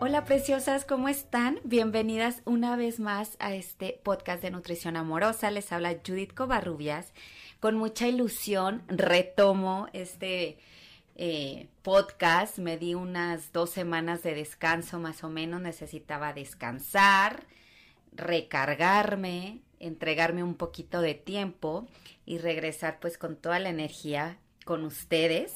Hola preciosas, ¿cómo están? Bienvenidas una vez más a este podcast de nutrición amorosa. Les habla Judith Covarrubias con mucha ilusión retomo este eh, podcast. Me di unas dos semanas de descanso más o menos. Necesitaba descansar, recargarme, entregarme un poquito de tiempo y regresar pues con toda la energía con ustedes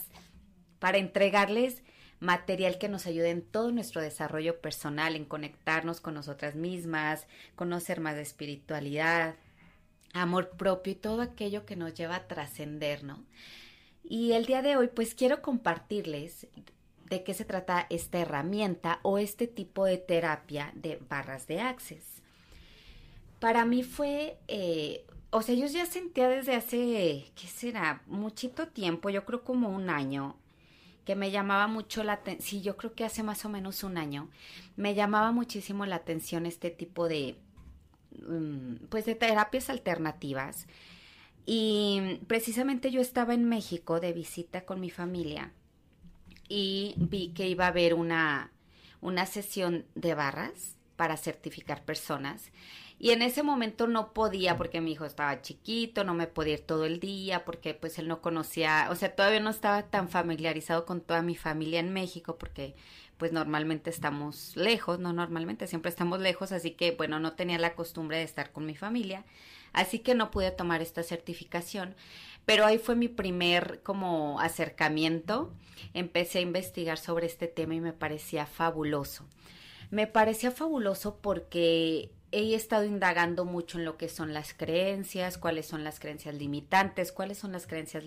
para entregarles material que nos ayude en todo nuestro desarrollo personal, en conectarnos con nosotras mismas, conocer más de espiritualidad, amor propio y todo aquello que nos lleva a trascender, ¿no? Y el día de hoy pues quiero compartirles de qué se trata esta herramienta o este tipo de terapia de barras de access. Para mí fue, eh, o sea, yo ya sentía desde hace, ¿qué será? Muchito tiempo, yo creo como un año, que me llamaba mucho la atención, sí, yo creo que hace más o menos un año, me llamaba muchísimo la atención este tipo de, Mm, pues de terapias alternativas. Y precisamente yo estaba en México de visita con mi familia y vi que iba a haber una, una sesión de barras para certificar personas. Y en ese momento no podía porque mi hijo estaba chiquito, no me podía ir todo el día porque pues él no conocía, o sea, todavía no estaba tan familiarizado con toda mi familia en México porque pues normalmente estamos lejos, no normalmente, siempre estamos lejos, así que bueno, no tenía la costumbre de estar con mi familia, así que no pude tomar esta certificación, pero ahí fue mi primer como acercamiento, empecé a investigar sobre este tema y me parecía fabuloso. Me parecía fabuloso porque he estado indagando mucho en lo que son las creencias, cuáles son las creencias limitantes, cuáles son las creencias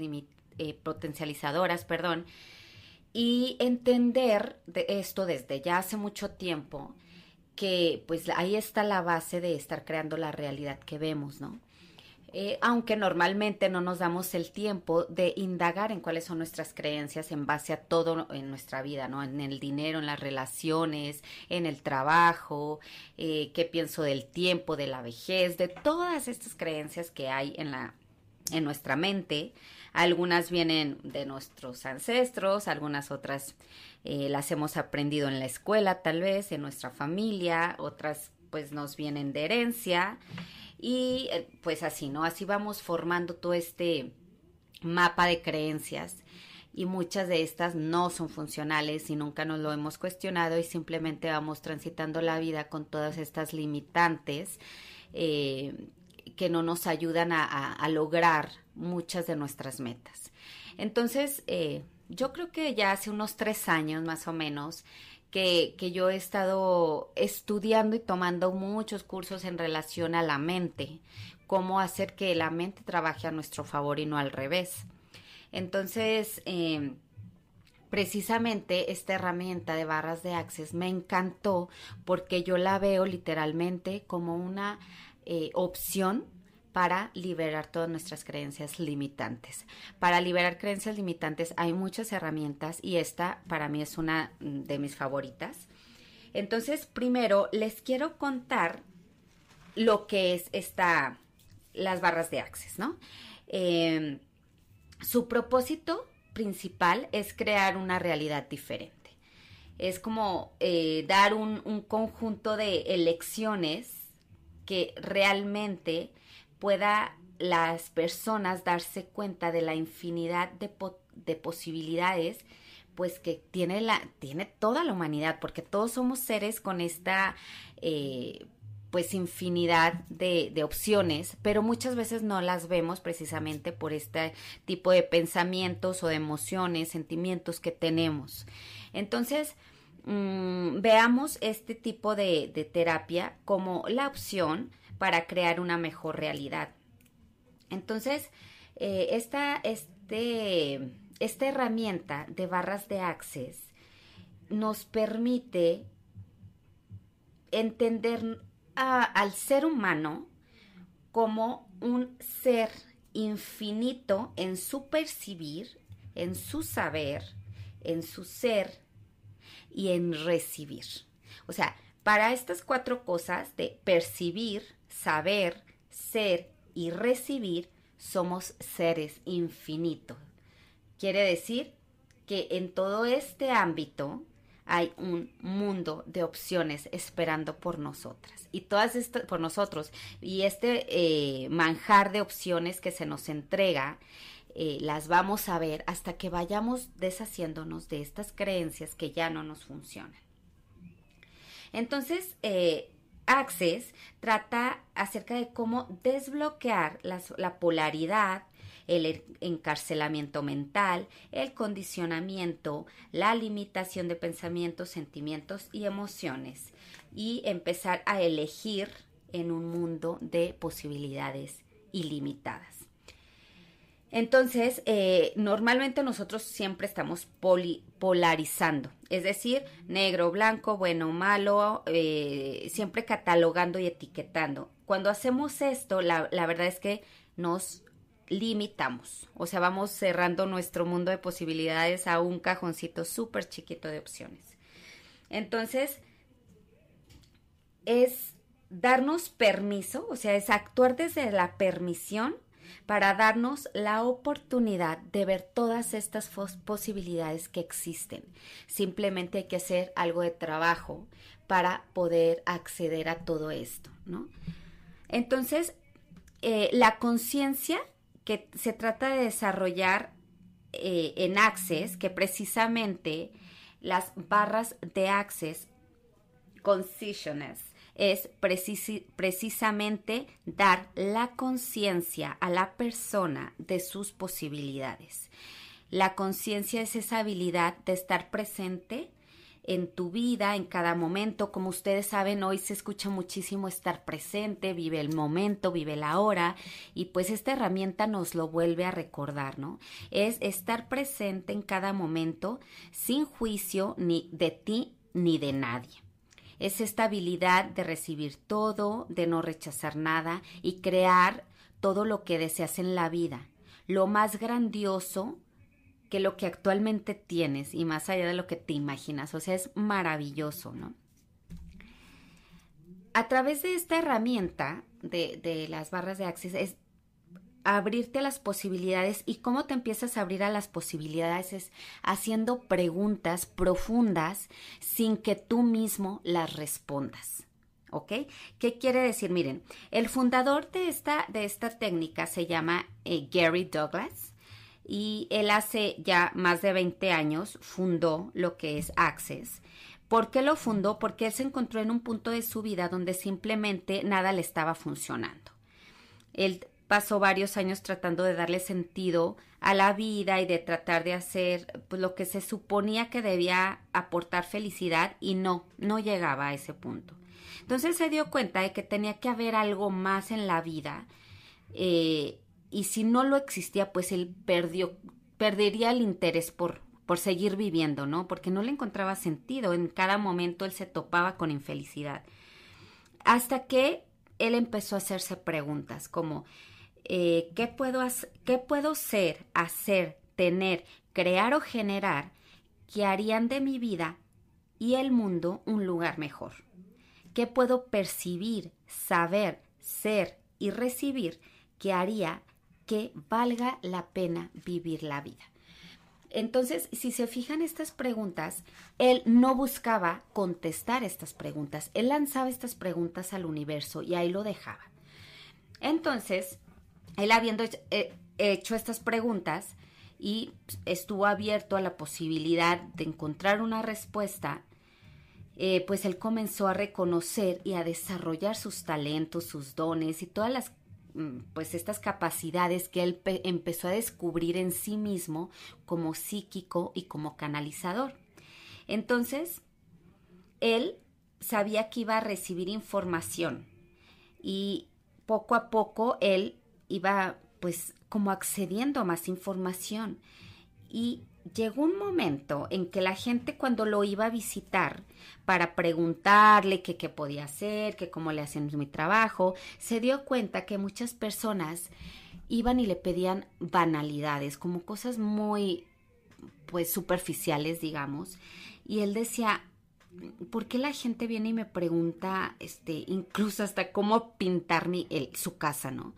eh, potencializadoras, perdón, y entender de esto desde ya hace mucho tiempo que pues ahí está la base de estar creando la realidad que vemos, ¿no? Eh, aunque normalmente no nos damos el tiempo de indagar en cuáles son nuestras creencias en base a todo en nuestra vida, ¿no? En el dinero, en las relaciones, en el trabajo, eh, qué pienso del tiempo, de la vejez, de todas estas creencias que hay en la en nuestra mente. Algunas vienen de nuestros ancestros, algunas otras eh, las hemos aprendido en la escuela, tal vez, en nuestra familia, otras pues nos vienen de herencia y eh, pues así, ¿no? Así vamos formando todo este mapa de creencias y muchas de estas no son funcionales y nunca nos lo hemos cuestionado y simplemente vamos transitando la vida con todas estas limitantes eh, que no nos ayudan a, lograr muchas de nuestras metas. Entonces, eh, yo creo que ya hace unos tres años más o menos que, yo he estado estudiando y tomando muchos cursos en relación a la mente, cómo hacer que la mente trabaje a nuestro favor y no al revés. Entonces, eh, precisamente esta herramienta de barras de access me encantó porque yo la veo literalmente como una eh, opción para liberar todas nuestras creencias limitantes. Para liberar creencias limitantes hay muchas herramientas y esta para mí es una de mis favoritas. Entonces, primero les quiero contar lo que es esta, las barras de Access, ¿no? Em, su propósito principal es crear una realidad diferente. Es como eh, dar un conjunto de elecciones que realmente pueda las personas darse cuenta de la infinidad de, de posibilidades pues que tiene la tiene toda la humanidad porque todos somos seres con esta eh, pues infinidad de, de, opciones, pero muchas veces no las vemos precisamente por este tipo de pensamientos o de emociones, sentimientos que tenemos. Entonces, Mm, veamos este tipo de, terapia como la opción para crear una mejor realidad. Entonces, eh, esta, este, esta herramienta de barras de access nos permite entender al ser humano como un ser infinito en su percibir, en su saber, en su ser y en recibir. O sea, para estas cuatro cosas de percibir, saber, ser y recibir, somos seres infinitos. Quiere decir que en todo este ámbito hay un mundo de opciones esperando por nosotras y todas estas por nosotros y este eh, manjar de opciones que se nos entrega eh, las vamos a ver hasta que vayamos deshaciéndonos de estas creencias que ya no nos funcionan. Entonces, eh, Access trata acerca de cómo desbloquear la polaridad, el encarcelamiento mental, el condicionamiento, la limitación de pensamientos, sentimientos y emociones y empezar a elegir en un mundo de posibilidades ilimitadas. Entonces, eh, normalmente nosotros siempre estamos polarizando, es decir, negro, blanco, bueno, malo, eh, siempre catalogando y etiquetando. Cuando hacemos esto, la, la verdad es que nos limitamos, o sea, vamos cerrando nuestro mundo de posibilidades a un cajoncito súper chiquito de opciones. Entonces, es darnos permiso, o sea, es actuar desde la permisión para darnos la oportunidad de ver todas estas posibilidades que existen. Simplemente hay que hacer algo de trabajo para poder acceder a todo esto, ¿no? Entonces, eh, la conciencia que se trata de desarrollar eh, en Access, que precisamente las barras de Access Consciousness es precisamente dar la conciencia a la persona de sus posibilidades. La conciencia es esa habilidad de estar presente en tu vida, en cada momento. Como ustedes saben, hoy se escucha muchísimo estar presente, vive el momento, vive la hora, y pues esta herramienta nos lo vuelve a recordar, ¿no? Es estar presente en cada momento sin juicio ni de ti ni de nadie es esta habilidad de recibir todo, de no rechazar nada y crear todo lo que deseas en la vida. Lo más grandioso que lo que actualmente tienes y más allá de lo que te imaginas. O sea, es maravilloso, ¿no? A través de esta herramienta de, de las barras de Access es abrirte a las posibilidades y cómo te empiezas a abrir a las posibilidades es haciendo preguntas profundas sin que tú mismo las respondas. ¿Ok? ¿Qué quiere decir? Miren, el fundador de esta, de esta técnica se llama eh, Gary Douglas y él hace ya más de 20 años fundó lo que es Access. ¿Por qué lo fundó? Porque él se encontró en un punto de su vida donde simplemente nada le estaba funcionando. Él pasó varios años tratando de darle sentido a la vida y de tratar de hacer pues, lo que se suponía que debía aportar felicidad y no, no llegaba a ese punto. Entonces se dio cuenta de que tenía que haber algo más en la vida eh, y si no lo existía, pues él perdió, perdería el interés por, por seguir viviendo, ¿no? Porque no le encontraba sentido. En cada momento él se topaba con infelicidad. Hasta que él empezó a hacerse preguntas como, eh, ¿qué, puedo qué puedo ser, hacer, tener, crear o generar que harían de mi vida y el mundo un lugar mejor. ¿Qué puedo percibir, saber, ser y recibir que haría que valga la pena vivir la vida? Entonces, si se fijan estas preguntas, él no buscaba contestar estas preguntas, él lanzaba estas preguntas al universo y ahí lo dejaba. Entonces, él habiendo eh, hecho estas preguntas y estuvo abierto a la posibilidad de encontrar una respuesta, eh, pues él comenzó a reconocer y a desarrollar sus talentos, sus dones y todas las mm, pues estas capacidades que él empezó a descubrir en sí mismo como psíquico y como canalizador. Entonces, él sabía que iba a recibir información y poco a poco él iba pues como accediendo a más información y llegó un momento en que la gente cuando lo iba a visitar para preguntarle qué podía hacer, que cómo le hacen mi trabajo, se dio cuenta que muchas personas iban y le pedían banalidades, como cosas muy, pues, superficiales, digamos. Y él decía, ¿por qué la gente viene y me pregunta, este, incluso hasta cómo pintar mi, su casa, ¿no?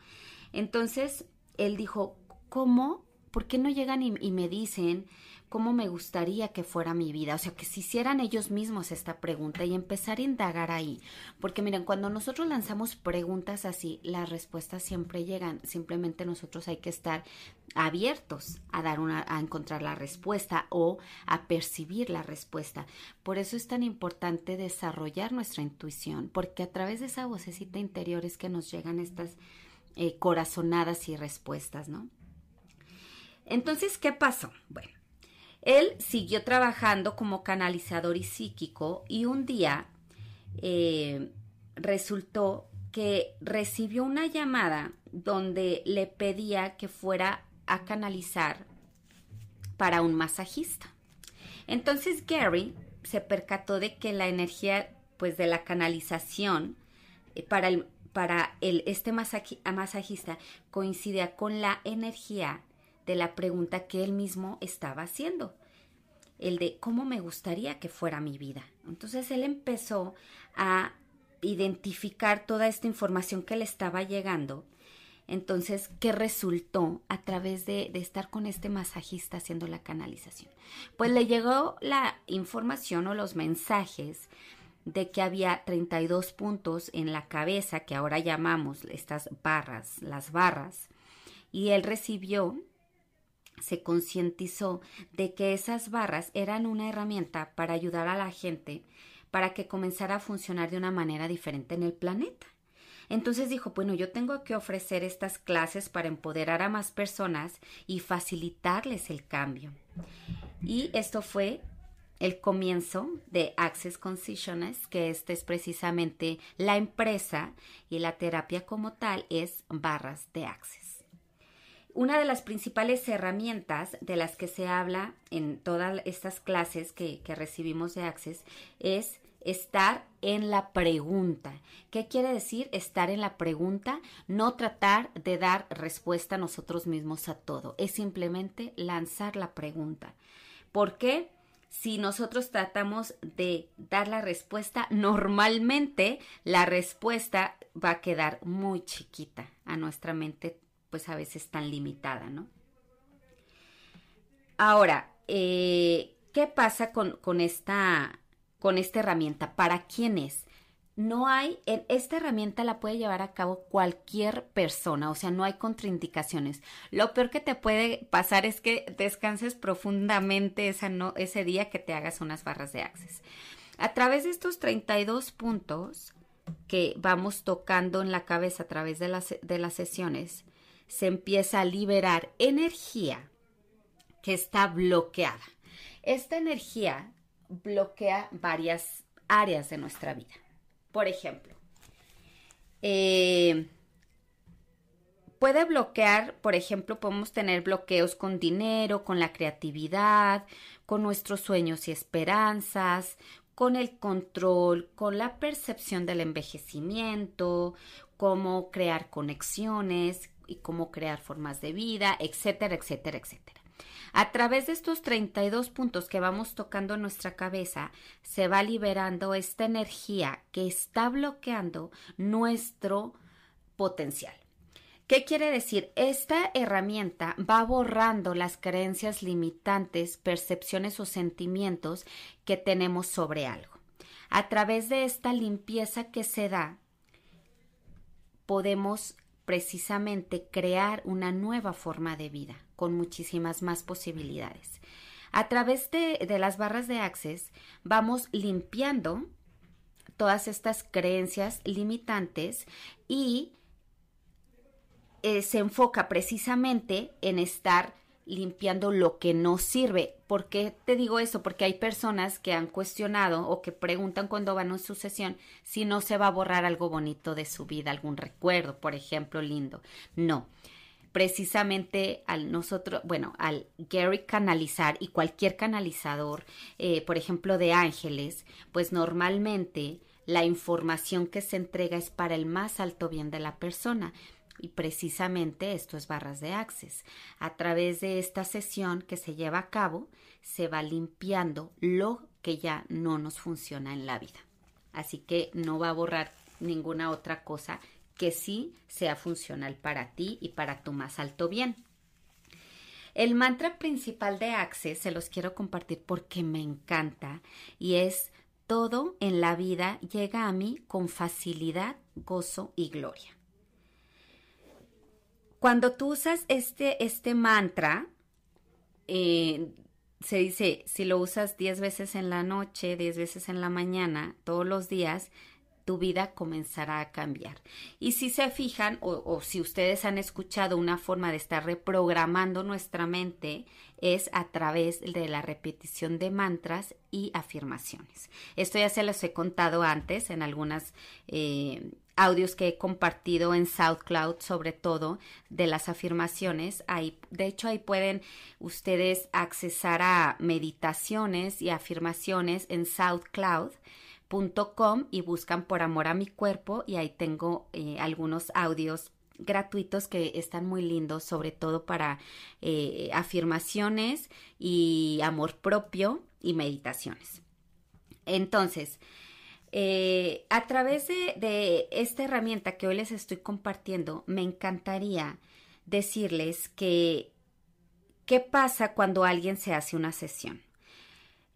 Entonces, él dijo, ¿cómo? ¿Por qué no llegan y, me dicen cómo me gustaría que fuera mi vida. O sea, que se hicieran ellos mismos esta pregunta y empezar a indagar ahí. Porque miren, cuando nosotros lanzamos preguntas así, las respuestas siempre llegan. Simplemente nosotros hay que estar abiertos a dar una, a encontrar la respuesta o a percibir la respuesta. Por eso es tan importante desarrollar nuestra intuición, porque a través de esa vocecita interior es que nos llegan estas eh, corazonadas y respuestas, ¿no? Entonces, ¿qué pasó? Bueno, él siguió trabajando como canalizador y psíquico y un día eh, resultó que recibió una llamada donde le pedía que fuera a canalizar para un masajista. Entonces Gary se percató de que la energía pues de la canalización eh, para, el, para el, este masajista coincidía con la energía de la pregunta que él mismo estaba haciendo, el de cómo me gustaría que fuera mi vida. Entonces él empezó a identificar toda esta información que le estaba llegando. Entonces, ¿qué resultó a través de, de, estar con este masajista haciendo la canalización? Pues le llegó la información o los mensajes de que había 32 puntos en la cabeza, que ahora llamamos estas barras, las barras, y él recibió se concientizó de que esas barras eran una herramienta para ayudar a la gente para que comenzara a funcionar de una manera diferente en el planeta. Entonces dijo, bueno, yo tengo que ofrecer estas clases para empoderar a más personas y facilitarles el cambio. Y esto fue el comienzo de Access Consciousness, que esta es precisamente la empresa y la terapia como tal es barras de Access. Una de las principales herramientas de las que se habla en todas estas clases que, recibimos de Access es estar en la pregunta. ¿Qué quiere decir estar en la pregunta? No tratar de dar respuesta a nosotros mismos a todo, es simplemente lanzar la pregunta. ¿Por qué? Si nosotros tratamos de dar la respuesta, normalmente la respuesta va a quedar muy chiquita a nuestra mente pues a veces tan limitada, ¿no? Ahora, eh, ¿qué pasa con, con, esta, con esta herramienta? ¿Para quién es? No hay, esta herramienta la puede llevar a cabo cualquier persona, o sea, no hay contraindicaciones. Lo peor que te puede pasar es que descanses profundamente esa no, ese día que te hagas unas barras de access. A través de estos 32 puntos que vamos tocando en la cabeza a través de las sesiones, se empieza a liberar energía que está bloqueada. Esta energía bloquea varias áreas de nuestra vida. Por ejemplo, eh, puede bloquear, por ejemplo, podemos tener bloqueos con dinero, con la creatividad, con nuestros sueños y esperanzas, con el control, con la percepción del envejecimiento, cómo crear conexiones, y cómo crear formas de vida, etcétera, etcétera, etcétera. A través de estos 32 puntos que vamos tocando en nuestra cabeza, se va liberando esta energía que está bloqueando nuestro potencial. ¿Qué quiere decir? Esta herramienta va borrando las creencias limitantes, percepciones o sentimientos que tenemos sobre algo. A través de esta limpieza que se da, podemos precisamente crear una nueva forma de vida con muchísimas más posibilidades. A través de, las barras de Access vamos limpiando todas estas creencias limitantes y eh, se enfoca precisamente en estar limpiando lo que no sirve. ¿Por qué te digo eso? Porque hay personas que han cuestionado o que preguntan cuando van a su sesión si no se va a borrar algo bonito de su vida, algún recuerdo, por ejemplo, lindo. No. Precisamente al nosotros, bueno, al Gary canalizar y cualquier canalizador, eh, por ejemplo, de ángeles, pues normalmente la información que se entrega es para el más alto bien de la persona Y precisamente esto es barras de access. A través de esta sesión que se lleva a cabo, se va limpiando lo que ya no nos funciona en la vida. Así que no va a borrar ninguna otra cosa que sí sea funcional para ti y para tu más alto bien. El mantra principal de Access se los quiero compartir porque me encanta y es todo en la vida llega a mí con facilidad, gozo y gloria. Cuando tú usas este, este mantra, eh, se dice, si lo usas 10 veces en la noche, 10 veces en la mañana, todos los días, tu vida comenzará a cambiar. Y si se fijan, o, si ustedes han escuchado una forma de estar reprogramando nuestra mente, es a través de la repetición de mantras y afirmaciones. Esto ya se los he contado antes en algunas eh, audios que he compartido en SoundCloud, sobre todo de las afirmaciones. Ahí, de hecho, ahí pueden ustedes accesar a meditaciones y afirmaciones en Y buscan por amor a mi cuerpo y ahí tengo eh, algunos audios gratuitos que están muy lindos, sobre todo para eh, afirmaciones y amor propio y meditaciones. Entonces, eh, a través de, esta herramienta que hoy les estoy compartiendo, me encantaría decirles que qué pasa cuando alguien se hace una sesión.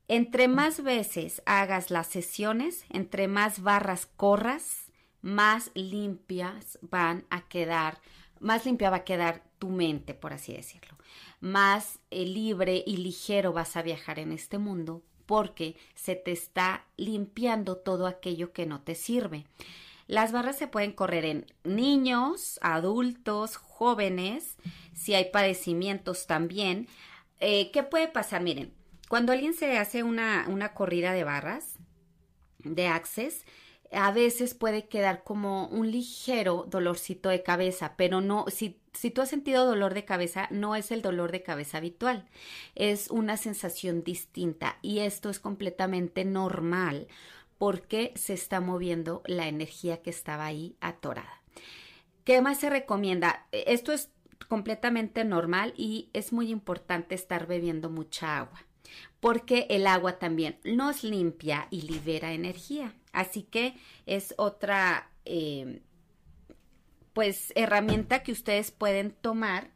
Entre más veces hagas las sesiones, entre más barras corras, más limpias van a quedar, más limpia va a quedar tu mente, por así decirlo. Más eh, libre y ligero vas a viajar en este mundo porque se te está limpiando todo aquello que no te sirve. Las barras se pueden correr en niños, adultos, jóvenes, si hay padecimientos también. Eh, ¿Qué puede pasar? Miren, cuando alguien se hace una, una corrida de barras, de access, a veces puede quedar como un ligero dolorcito de cabeza, pero no, si, si tú has sentido dolor de cabeza, no es el dolor de cabeza habitual, es una sensación distinta y esto es completamente normal porque se está moviendo la energía que estaba ahí atorada. ¿Qué más se recomienda? Esto es completamente normal y es muy importante estar bebiendo mucha agua porque el agua también nos limpia y libera energía. Así que es otra, eh, pues, herramienta que ustedes pueden tomar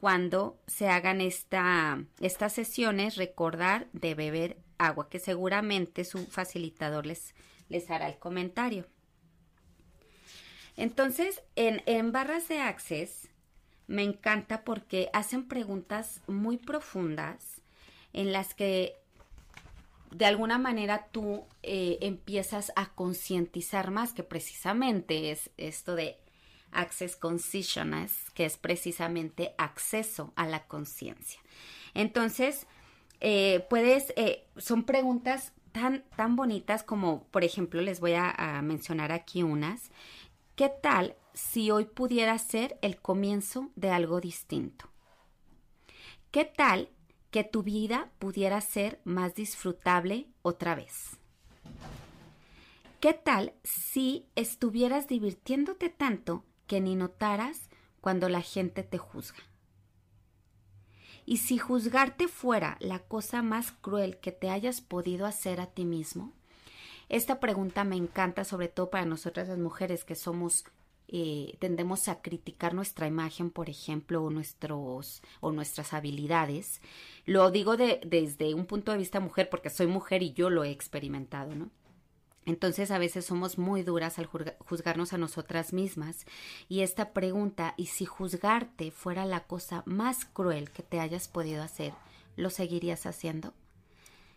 cuando se hagan esta, estas sesiones, recordar de beber agua, que seguramente su facilitador les, les hará el comentario. Entonces, en, en barras de Access me encanta porque hacen preguntas muy profundas en las que de alguna manera tú eh, empiezas a concientizar más, que precisamente es esto de Access Consciousness, que es precisamente acceso a la conciencia. Entonces, eh, puedes, eh, son preguntas tan, tan bonitas como, por ejemplo, les voy a, a mencionar aquí unas. ¿Qué tal si hoy pudiera ser el comienzo de algo distinto? ¿Qué tal que tu vida pudiera ser más disfrutable otra vez. ¿Qué tal si estuvieras divirtiéndote tanto que ni notaras cuando la gente te juzga? Y si juzgarte fuera la cosa más cruel que te hayas podido hacer a ti mismo, esta pregunta me encanta sobre todo para nosotras las mujeres que somos eh, tendemos a criticar nuestra imagen, por ejemplo, o, nuestros, o nuestras habilidades. Lo digo de, desde un punto de vista mujer porque soy mujer y yo lo he experimentado, ¿no? Entonces a veces somos muy duras al juzgarnos a nosotras mismas y esta pregunta, ¿y si juzgarte fuera la cosa más cruel que te hayas podido hacer, lo seguirías haciendo?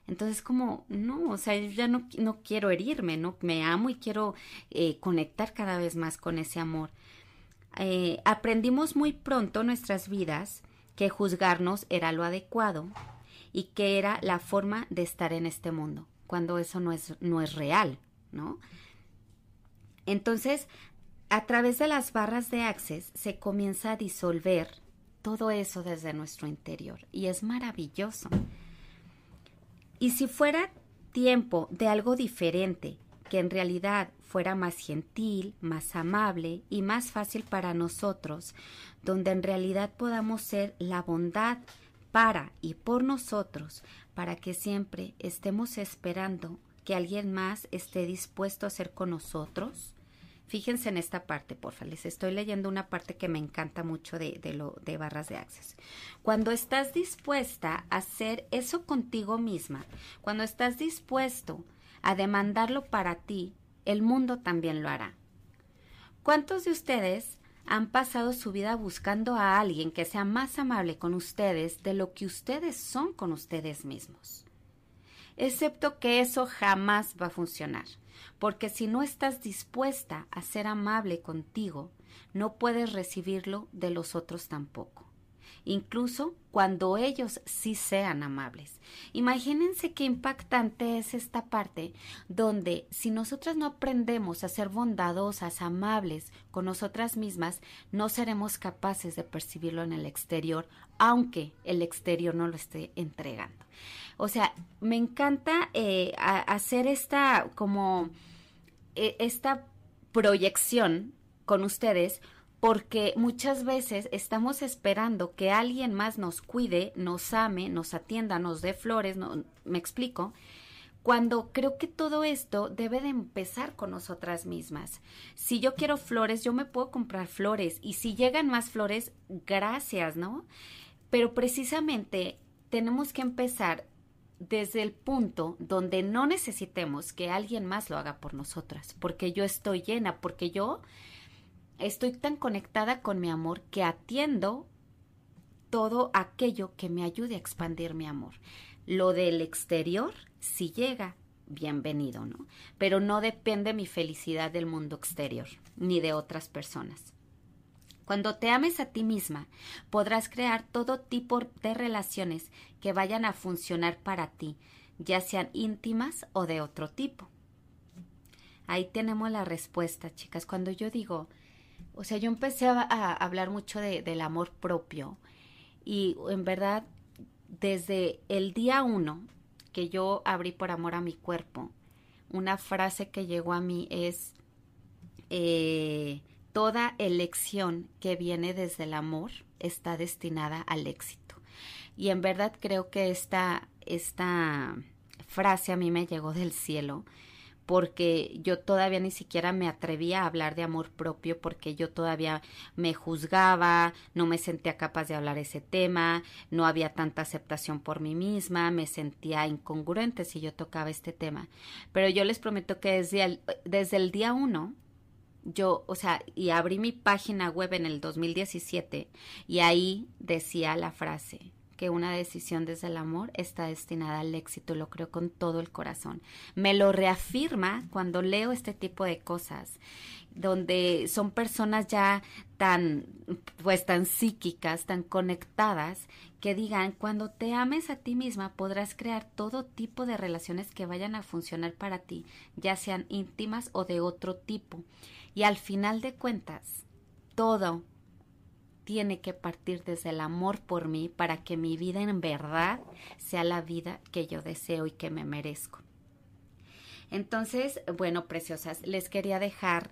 Entonces como, no, o sea, yo ya no, no quiero herirme, ¿no? Me amo y quiero eh, conectar cada vez más con ese amor. Eh, aprendimos muy pronto nuestras vidas que juzgarnos era lo adecuado y que era la forma de estar en este mundo, cuando eso no es, no es real, ¿no? Entonces, a través de las barras de Access se comienza a disolver todo eso desde nuestro interior y es maravilloso. Y si fuera tiempo de algo diferente que en realidad fuera más gentil, más amable y más fácil para nosotros, donde en realidad podamos ser la bondad para y por nosotros, para que siempre estemos esperando que alguien más esté dispuesto a ser con nosotros. Fíjense en esta parte, porfa. Les estoy leyendo una parte que me encanta mucho de, de, lo, de barras de access. Cuando estás dispuesta a hacer eso contigo misma, cuando estás dispuesto a demandarlo para ti, el mundo también lo hará. ¿Cuántos de ustedes han pasado su vida buscando a alguien que sea más amable con ustedes de lo que ustedes son con ustedes mismos? Excepto que eso jamás va a funcionar, porque si no estás dispuesta a ser amable contigo, no puedes recibirlo de los otros tampoco incluso cuando ellos sí sean amables. Imagínense qué impactante es esta parte donde si nosotras no aprendemos a ser bondadosas, amables con nosotras mismas, no seremos capaces de percibirlo en el exterior, aunque el exterior no lo esté entregando. O sea, me encanta eh, hacer esta como eh, esta proyección con ustedes porque muchas veces estamos esperando que alguien más nos cuide, nos ame, nos atienda, nos dé flores, no, me explico, cuando creo que todo esto debe de empezar con nosotras mismas. Si yo quiero flores, yo me puedo comprar flores y si llegan más flores, gracias, ¿no? Pero precisamente tenemos que empezar desde el punto donde no necesitemos que alguien más lo haga por nosotras, porque yo estoy llena, porque yo estoy tan conectada con mi amor que atiendo todo aquello que me ayude a expandir mi amor. Lo del exterior, si llega, bienvenido, ¿no? Pero no depende mi felicidad del mundo exterior, ni de otras personas. Cuando te ames a ti misma, podrás crear todo tipo de relaciones que vayan a funcionar para ti, ya sean íntimas o de otro tipo. Ahí tenemos la respuesta, chicas. Cuando yo digo, o sea, yo empecé a, hablar mucho de, del amor propio y en verdad desde el día uno que yo abrí por amor a mi cuerpo, una frase que llegó a mí es, eh, toda elección que viene desde el amor está destinada al éxito. Y en verdad creo que esta, esta frase a mí me llegó del cielo porque yo todavía ni siquiera me atrevía a hablar de amor propio porque yo todavía me juzgaba, no me sentía capaz de hablar ese tema, no había tanta aceptación por mí misma, me sentía incongruente si yo tocaba este tema. Pero yo les prometo que desde el, desde el día uno, yo, o sea, y abrí mi página web en el 2017 y ahí decía la frase, que una decisión desde el amor está destinada al éxito, lo creo con todo el corazón. Me lo reafirma cuando leo este tipo de cosas, donde son personas ya tan, pues tan psíquicas, tan conectadas, que digan, cuando te ames a ti misma podrás crear todo tipo de relaciones que vayan a funcionar para ti, ya sean íntimas o de otro tipo. Y al final de cuentas, todo tiene que partir desde el amor por mí para que mi vida en verdad sea la vida que yo deseo y que me merezco. Entonces, bueno, preciosas, les quería dejar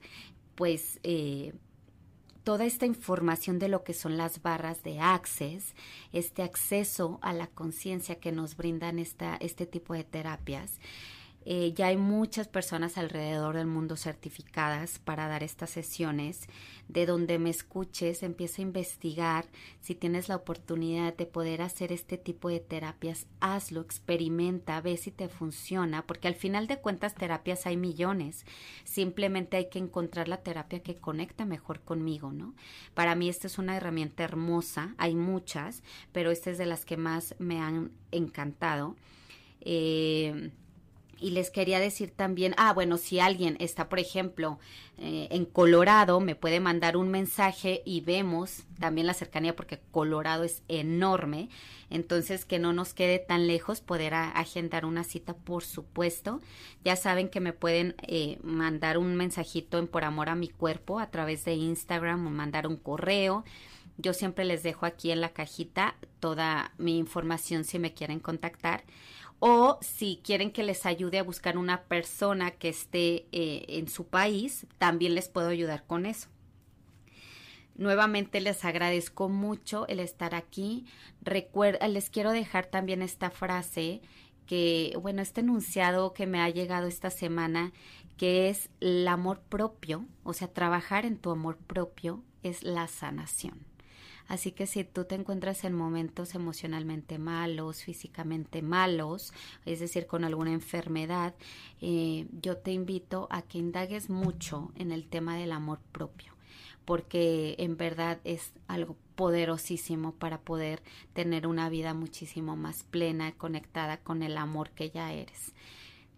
pues eh, toda esta información de lo que son las barras de Access, este acceso a la conciencia que nos brindan esta, este tipo de terapias. Eh, ya hay muchas personas alrededor del mundo certificadas para dar estas sesiones. De donde me escuches, empieza a investigar. Si tienes la oportunidad de poder hacer este tipo de terapias, hazlo, experimenta, ve si te funciona, porque al final de cuentas terapias hay millones. Simplemente hay que encontrar la terapia que conecta mejor conmigo, ¿no? Para mí esta es una herramienta hermosa, hay muchas, pero esta es de las que más me han encantado. Eh, y les quería decir también, ah, bueno, si alguien está, por ejemplo, eh, en Colorado, me puede mandar un mensaje y vemos también la cercanía porque Colorado es enorme, entonces que no nos quede tan lejos, poder agendar una cita, por supuesto. Ya saben que me pueden eh, mandar un mensajito en Por Amor a mi Cuerpo a través de Instagram o mandar un correo. Yo siempre les dejo aquí en la cajita toda mi información si me quieren contactar o si quieren que les ayude a buscar una persona que esté eh, en su país, también les puedo ayudar con eso. Nuevamente les agradezco mucho el estar aquí. Recuerda, les quiero dejar también esta frase que, bueno, este enunciado que me ha llegado esta semana, que es el amor propio, o sea, trabajar en tu amor propio es la sanación. Así que si tú te encuentras en momentos emocionalmente malos, físicamente malos, es decir, con alguna enfermedad, eh, yo te invito a que indagues mucho en el tema del amor propio porque en verdad es algo poderosísimo para poder tener una vida muchísimo más plena, conectada con el amor que ya eres.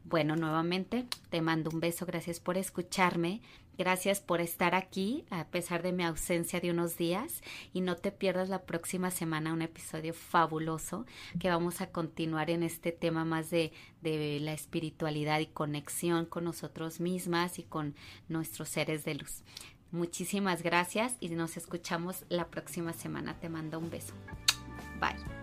Bueno, nuevamente te mando un beso, gracias por escucharme. Gracias por estar aquí a pesar de mi ausencia de unos días y no te pierdas la próxima semana un episodio fabuloso que vamos a continuar en este tema más de, de la espiritualidad y conexión con nosotros mismas y con nuestros seres de luz. Muchísimas gracias y nos escuchamos la próxima semana. Te mando un beso. Bye.